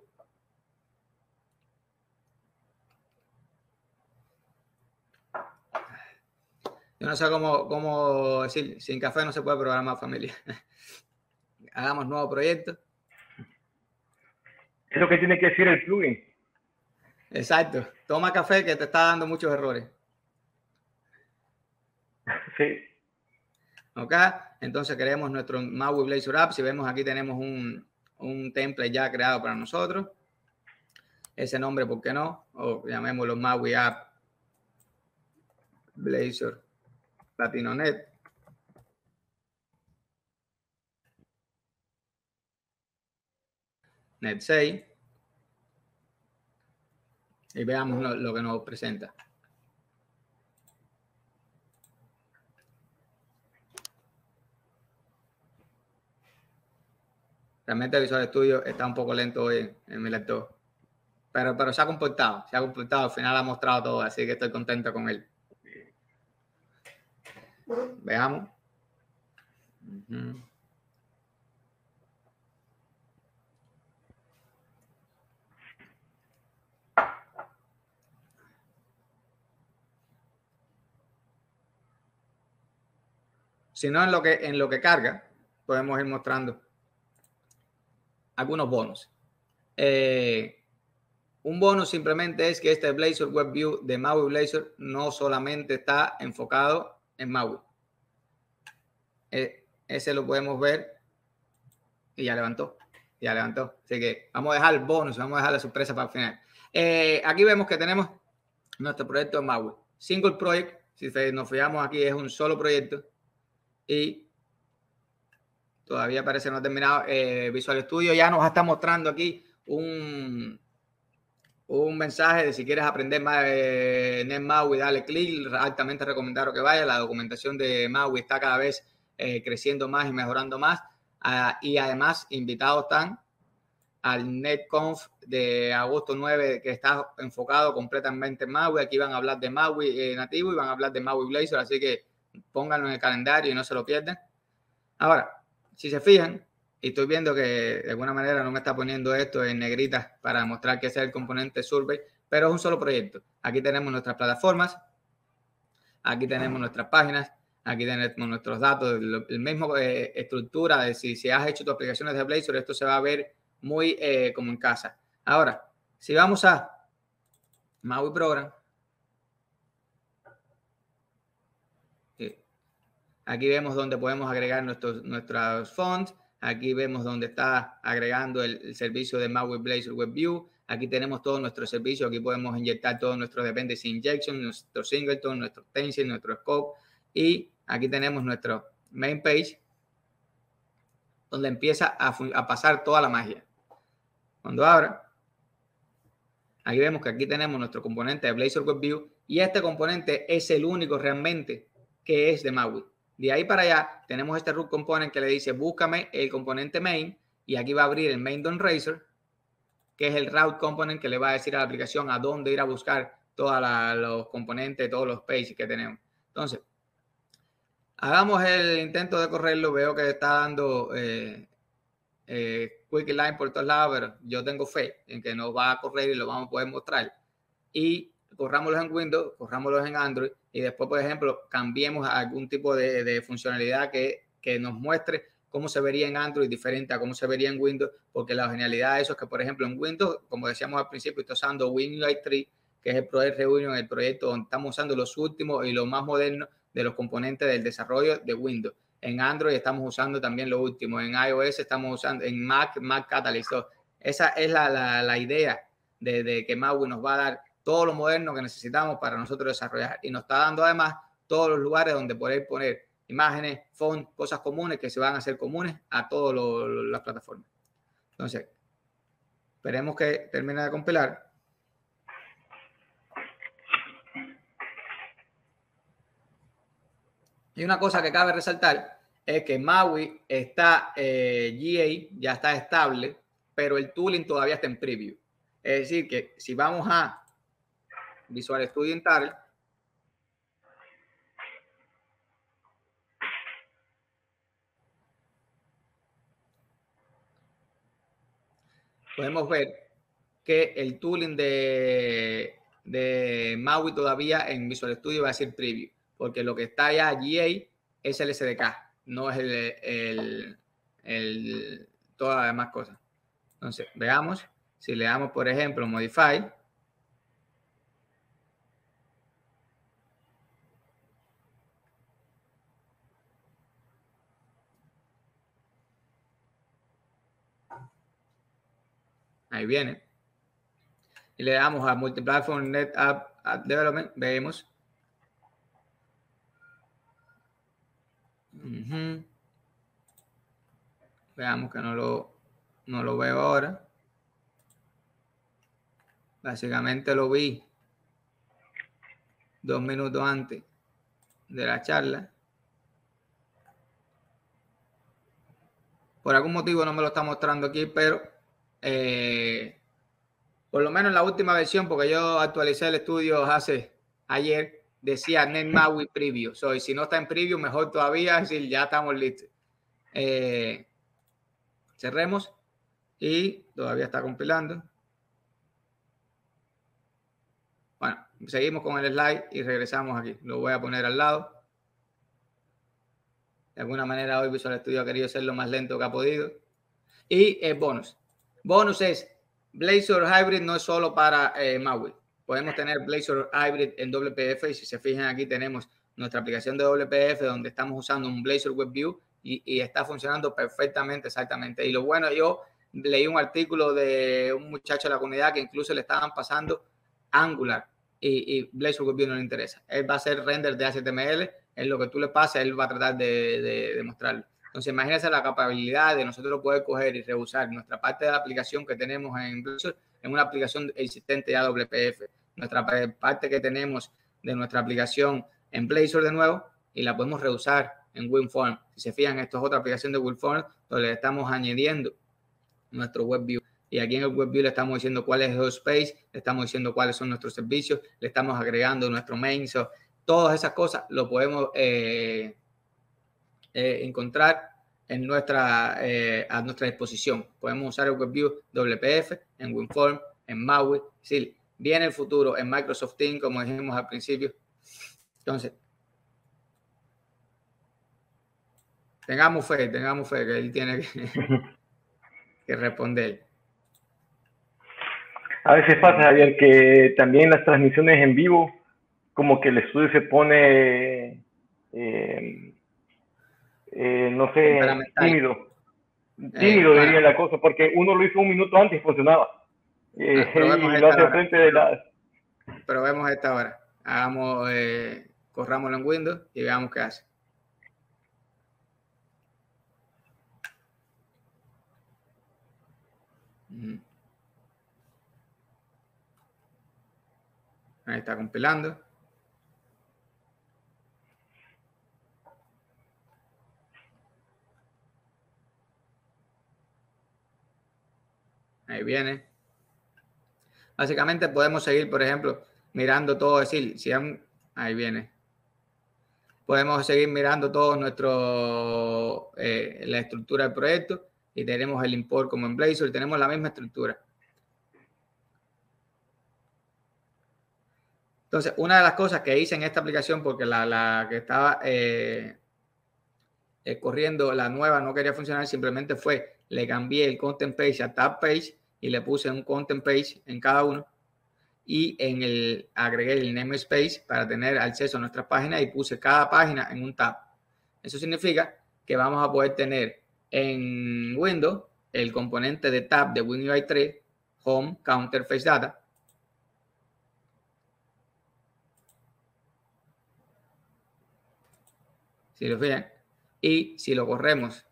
Yo no sé cómo, cómo decir, sin café no se puede programar familia. Hagamos nuevo proyecto. Es lo que tiene que decir el plugin. Exacto. Toma café que te está dando muchos errores. Sí. Ok. Entonces creemos nuestro Maui Blazor App. Si vemos aquí tenemos un, un template ya creado para nosotros. Ese nombre, ¿por qué no? O llamémoslo Maui App Blazor LatinoNet. Net 6. Y veamos lo que nos presenta. Realmente Visual Studio está un poco lento hoy en mi lector. Pero, pero se ha comportado, se ha comportado. Al final ha mostrado todo, así que estoy contento con él. Veamos. Si no, en lo que, en lo que carga, podemos ir mostrando algunos bonos. Eh, un bono simplemente es que este Blazor Web View de Maui Blazor no solamente está enfocado en Maui. Eh, ese lo podemos ver y ya levantó, ya levantó. Así que vamos a dejar el bonus, vamos a dejar la sorpresa para el final. Eh, aquí vemos que tenemos nuestro proyecto de Maui. Single Project, si nos fijamos aquí, es un solo proyecto y todavía parece no terminado. Eh, Visual Studio ya nos está mostrando aquí un, un mensaje de si quieres aprender más de NetMaui, dale clic, altamente recomendado que vaya. La documentación de Maui está cada vez eh, creciendo más y mejorando más. Ah, y además, invitados están al NetConf de agosto 9, que está enfocado completamente en Maui. Aquí van a hablar de Maui eh, nativo y van a hablar de Maui Blazor, así que pónganlo en el calendario y no se lo pierdan. Ahora, si se fijan, y estoy viendo que de alguna manera no me está poniendo esto en negrita para mostrar que es el componente Survey, pero es un solo proyecto. Aquí tenemos nuestras plataformas, aquí tenemos nuestras páginas, aquí tenemos nuestros datos, el mismo eh, estructura de si, si has hecho tus aplicaciones de Blazor, esto se va a ver muy eh, como en casa. Ahora, si vamos a Maui Program, Aquí vemos donde podemos agregar nuestros, nuestros fonts. Aquí vemos donde está agregando el, servicio de Maui Blazor WebView. Aquí tenemos todos nuestros servicios. Aquí podemos inyectar todos nuestros dependency injection, nuestro singleton, nuestro tensor, nuestro scope. Y aquí tenemos nuestro main page, donde empieza a, a pasar toda la magia. Cuando abra, aquí vemos que aquí tenemos nuestro componente de Blazor WebView y este componente es el único realmente que es de Maui. De ahí para allá tenemos este root component que le dice búscame el componente main y aquí va a abrir el main don razor, que es el route component que le va a decir a la aplicación a dónde ir a buscar todos los componentes, todos los pages que tenemos. Entonces, hagamos el intento de correrlo. Veo que está dando eh, eh, quick line por todos lados, pero yo tengo fe en que nos va a correr y lo vamos a poder mostrar. Y corrámoslos en Windows, corrámoslos en Android y después, por ejemplo, cambiemos algún tipo de, funcionalidad que, nos muestre cómo se vería en Android diferente a cómo se vería en Windows, porque la genialidad de eso es que, por ejemplo, en Windows, como decíamos al principio, estoy usando WinUI 3, que es el Project Reunion, el proyecto donde estamos usando los últimos y los más modernos de los componentes del desarrollo de Windows. En Android estamos usando también lo último. En iOS estamos usando, en Mac, Mac Catalyst. esa es la, idea de, de, que Maui nos va a dar todo lo moderno que necesitamos para nosotros desarrollar. Y nos está dando además todos los lugares donde poder poner imágenes, fonts, cosas comunes que se van a hacer comunes a todas las plataformas. Entonces, esperemos que termine de compilar. Y una cosa que cabe resaltar es que Maui está eh, GA, ya está estable, pero el tooling todavía está en preview. Es decir, que si vamos a Visual Studio Intal. Podemos ver que el tooling de, de Maui todavía en Visual Studio va a ser preview. porque lo que está allá, GA, es el SDK, no es el, el, todas las demás cosas. Entonces, veamos, si le damos, por ejemplo, Modify, Ahí viene. Y le damos a Multiplatform Net App, Development. Vemos. Veamos que no lo, no lo veo ahora. Básicamente lo vi dos minutos antes de la charla. Por algún motivo no me lo está mostrando aquí, pero eh, por lo menos la última versión, porque yo actualicé el estudio hace ayer, decía NetMaui Preview. So, si no está en Preview, mejor todavía, es decir, ya estamos listos. Eh, cerremos y todavía está compilando. Bueno, seguimos con el slide y regresamos aquí. Lo voy a poner al lado. De alguna manera hoy Visual Studio ha querido ser lo más lento que ha podido. Y el bonus. Bonus es Blazor Hybrid no es solo para eh, Maui. Podemos tener Blazor Hybrid en WPF y si se fijan aquí tenemos nuestra aplicación de WPF donde estamos usando un Blazor WebView y, y está funcionando perfectamente, exactamente. Y lo bueno, yo leí un artículo de un muchacho de la comunidad que incluso le estaban pasando Angular y, y Blazor WebView no le interesa. Él va a hacer render de HTML, es lo que tú le pases, él va a tratar de, de, de mostrarlo. Entonces, imagínense la capacidad de nosotros poder coger y reusar nuestra parte de la aplicación que tenemos en Blazor en una aplicación existente de AWPF, nuestra parte que tenemos de nuestra aplicación en Blazor de nuevo y la podemos reusar en WinForm. Si se fijan, esto es otra aplicación de WinForm donde le estamos añadiendo nuestro WebView. Y aquí en el WebView le estamos diciendo cuál es el space, le estamos diciendo cuáles son nuestros servicios, le estamos agregando nuestro main. So, todas esas cosas lo podemos eh, eh, encontrar en nuestra, eh, a nuestra disposición. Podemos usar el WebView WPF en WinForm, en Maui. Sí, viene el futuro en Microsoft Teams, como dijimos al principio. Entonces, tengamos fe, tengamos fe que él tiene que, que responder. A veces pasa, Javier, que también las transmisiones en vivo, como que el estudio se pone eh, eh, no sé, tímido. Tímido eh, diría la cosa, porque uno lo hizo un minuto antes y funcionaba. Eh, ah, y lo hace frente de la... Probemos esta hora. Hagamos, corrámoslo en Windows y veamos qué hace. Ahí está compilando. Ahí viene. Básicamente podemos seguir, por ejemplo, mirando todo, decir, si ahí viene. Podemos seguir mirando todo nuestro, eh, la estructura del proyecto y tenemos el import como en Blazor, tenemos la misma estructura. Entonces, una de las cosas que hice en esta aplicación, porque la, que estaba eh, eh, corriendo, la nueva no quería funcionar, simplemente fue le cambié el content page a tab page y le puse un content page en cada uno y en el agregué el namespace para tener acceso a nuestras páginas y puse cada página en un tab. Eso significa que vamos a poder tener en Windows el componente de tab de WinUI 3, Home, Counter, Face Data. Si lo fijan. Y si lo corremos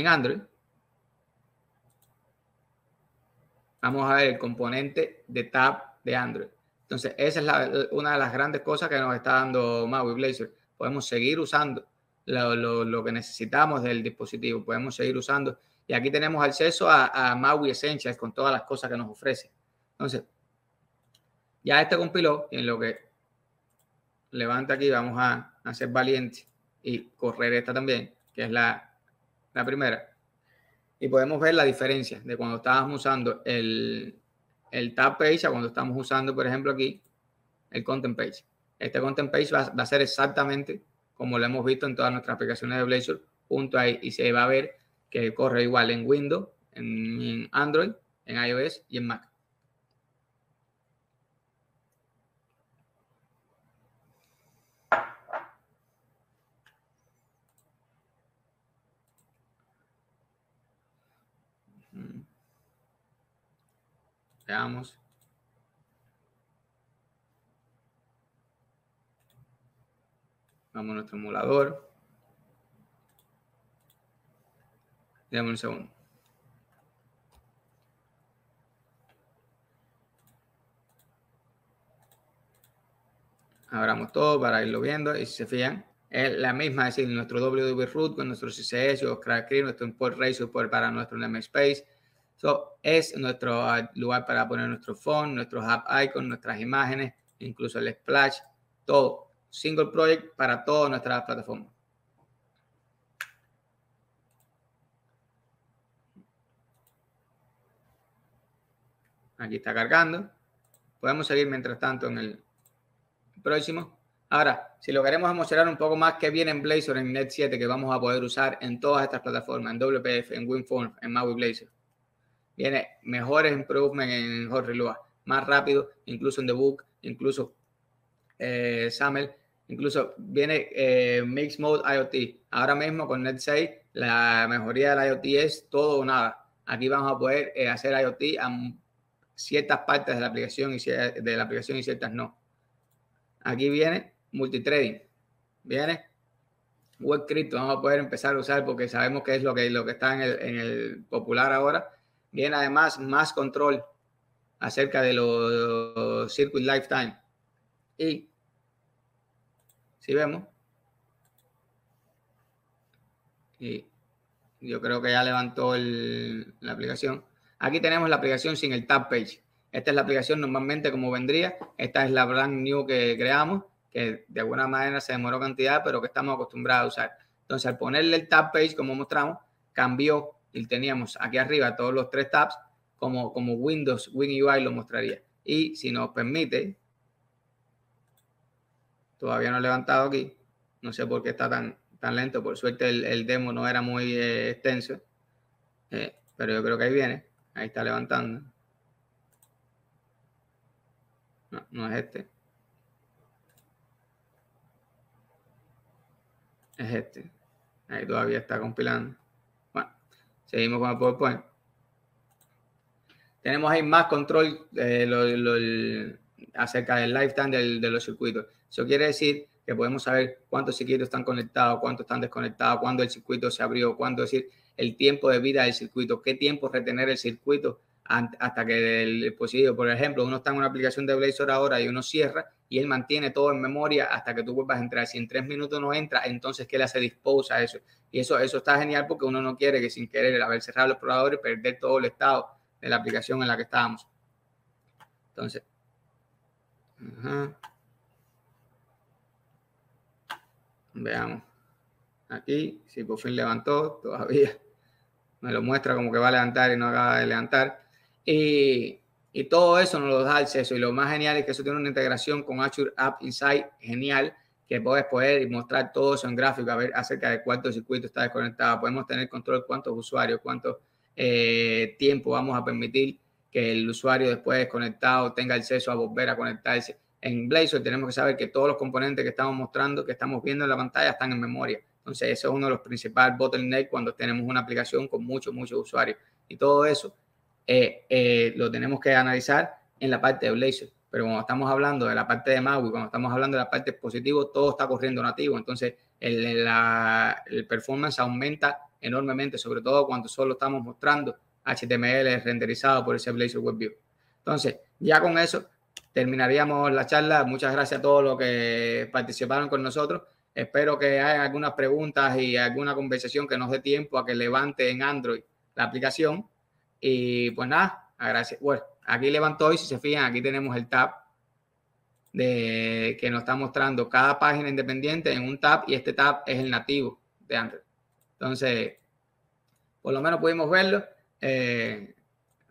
en Android, vamos a ver el componente de tab de Android. Entonces, esa es una de las grandes cosas que nos está dando Maui Blazor. Podemos seguir usando lo, que necesitamos del dispositivo, podemos seguir usando. Y aquí tenemos acceso a, Maui Essentials con todas las cosas que nos ofrece. Entonces, ya este compiló y en lo que levanta aquí vamos a, a ser valientes y correr esta también, que es la, la primera y podemos ver la diferencia de cuando estábamos usando el, el tab page a cuando estamos usando, por ejemplo, aquí el content page. Este content page va, a ser exactamente como lo hemos visto en todas nuestras aplicaciones de Blazor, punto ahí, y se va a ver que corre igual en Windows, en Android, en iOS y en Mac. Veamos. Vamos a nuestro emulador. Dame un segundo. Abramos todo para irlo viendo y si se fijan, es la misma, es decir, nuestro WW root con nuestro CSS o crack nuestro import ratio para nuestro namespace, So, es nuestro ah, lugar para poner nuestro phone, nuestros app icons, nuestras imágenes, incluso el splash, todo. Single project para todas nuestras plataformas. Aquí está cargando. Podemos seguir mientras tanto en el próximo. Ahora, si lo queremos mostrar un poco más que viene en Blazor en Net 7 que vamos a poder usar en todas estas plataformas, en WPF, en WinForm, en Maui Blazor viene mejores improvements en Jorge Lua, más rápido, incluso en The Book, incluso eh, Samel, incluso viene eh, Mix Mode IoT. Ahora mismo con Net 6, la mejoría del IoT es todo o nada. Aquí vamos a poder eh, hacer IoT a ciertas partes de la aplicación y de la aplicación y ciertas no. Aquí viene multitrading. Viene web crypto. Vamos a poder empezar a usar porque sabemos que es lo que, lo que está en el, en el popular ahora Viene además más control acerca de los circuit lifetime. Y si vemos, y yo creo que ya levantó la aplicación. Aquí tenemos la aplicación sin el tab page. Esta es la aplicación normalmente como vendría. Esta es la brand new que creamos, que de alguna manera se demoró cantidad, pero que estamos acostumbrados a usar. Entonces, al ponerle el tab page, como mostramos, cambió y teníamos aquí arriba todos los tres tabs, como, como Windows WinUI lo mostraría. Y si nos permite, todavía no he levantado aquí, no sé por qué está tan, tan lento, por suerte el, demo no era muy eh, extenso, eh, pero yo creo que ahí viene, ahí está levantando. No, no es este. Es este. Ahí todavía está compilando. Seguimos con el PowerPoint. Tenemos ahí más control eh, acerca del lifetime de los circuitos. Eso quiere decir que podemos saber cuántos circuitos están conectados, cuántos están desconectados, cuándo el circuito se abrió, cuándo decir el tiempo de vida del circuito, qué tiempo retener el circuito hasta que el dispositivo, por ejemplo, uno está en una aplicación de Blazor ahora y uno cierra y él mantiene todo en memoria hasta que tú vuelvas a entrar. Si en tres minutos no entra, entonces ¿qué le hace disposa a eso? Y eso, eso está genial porque uno no quiere que sin querer haber cerrado el explorador y perder todo el estado de la aplicación en la que estábamos. Entonces, veamos. Aquí, si por fin levantó, todavía me lo muestra como que va a levantar y no acaba de levantar. Y, y todo eso nos lo da acceso. Y lo más genial es que eso tiene una integración con Azure App Insight genial, que puedes poder mostrar todo eso en gráfico, a ver acerca de cuántos circuitos está desconectado. Podemos tener control cuántos usuarios, cuánto eh, tiempo vamos a permitir que el usuario después desconectado tenga acceso a volver a conectarse. En Blazor tenemos que saber que todos los componentes que estamos mostrando, que estamos viendo en la pantalla, están en memoria. Entonces, eso es uno de los principales bottlenecks cuando tenemos una aplicación con muchos, muchos usuarios. Y todo eso eh, eh, lo tenemos que analizar en la parte de Blazor. Pero cuando estamos hablando de la parte de MAUI, cuando estamos hablando de la parte positivo, todo está corriendo nativo. Entonces, el, el performance aumenta enormemente, sobre todo cuando solo estamos mostrando HTML renderizado por ese Blazor WebView. Entonces, ya con eso terminaríamos la charla. Muchas gracias a todos los que participaron con nosotros. Espero que haya algunas preguntas y alguna conversación que nos dé tiempo a que levante en Android la aplicación y pues nada, gracias. Bueno, aquí levantó y si se fijan, aquí tenemos el tab de que nos está mostrando cada página independiente en un tab y este tab es el nativo de Android. Entonces, por lo menos pudimos verlo. Eh,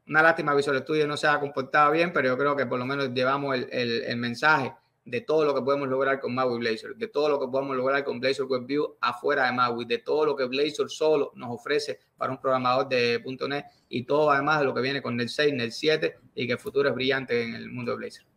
una lástima Visual Studio no se ha comportado bien, pero yo creo que por lo menos llevamos el, el, mensaje de todo lo que podemos lograr con Maui Blazor, de todo lo que podemos lograr con Blazor WebView afuera de Maui, de todo lo que Blazor solo nos ofrece para un programador de .NET y todo además de lo que viene con el 6, el 7 y que el futuro es brillante en el mundo de Blazor.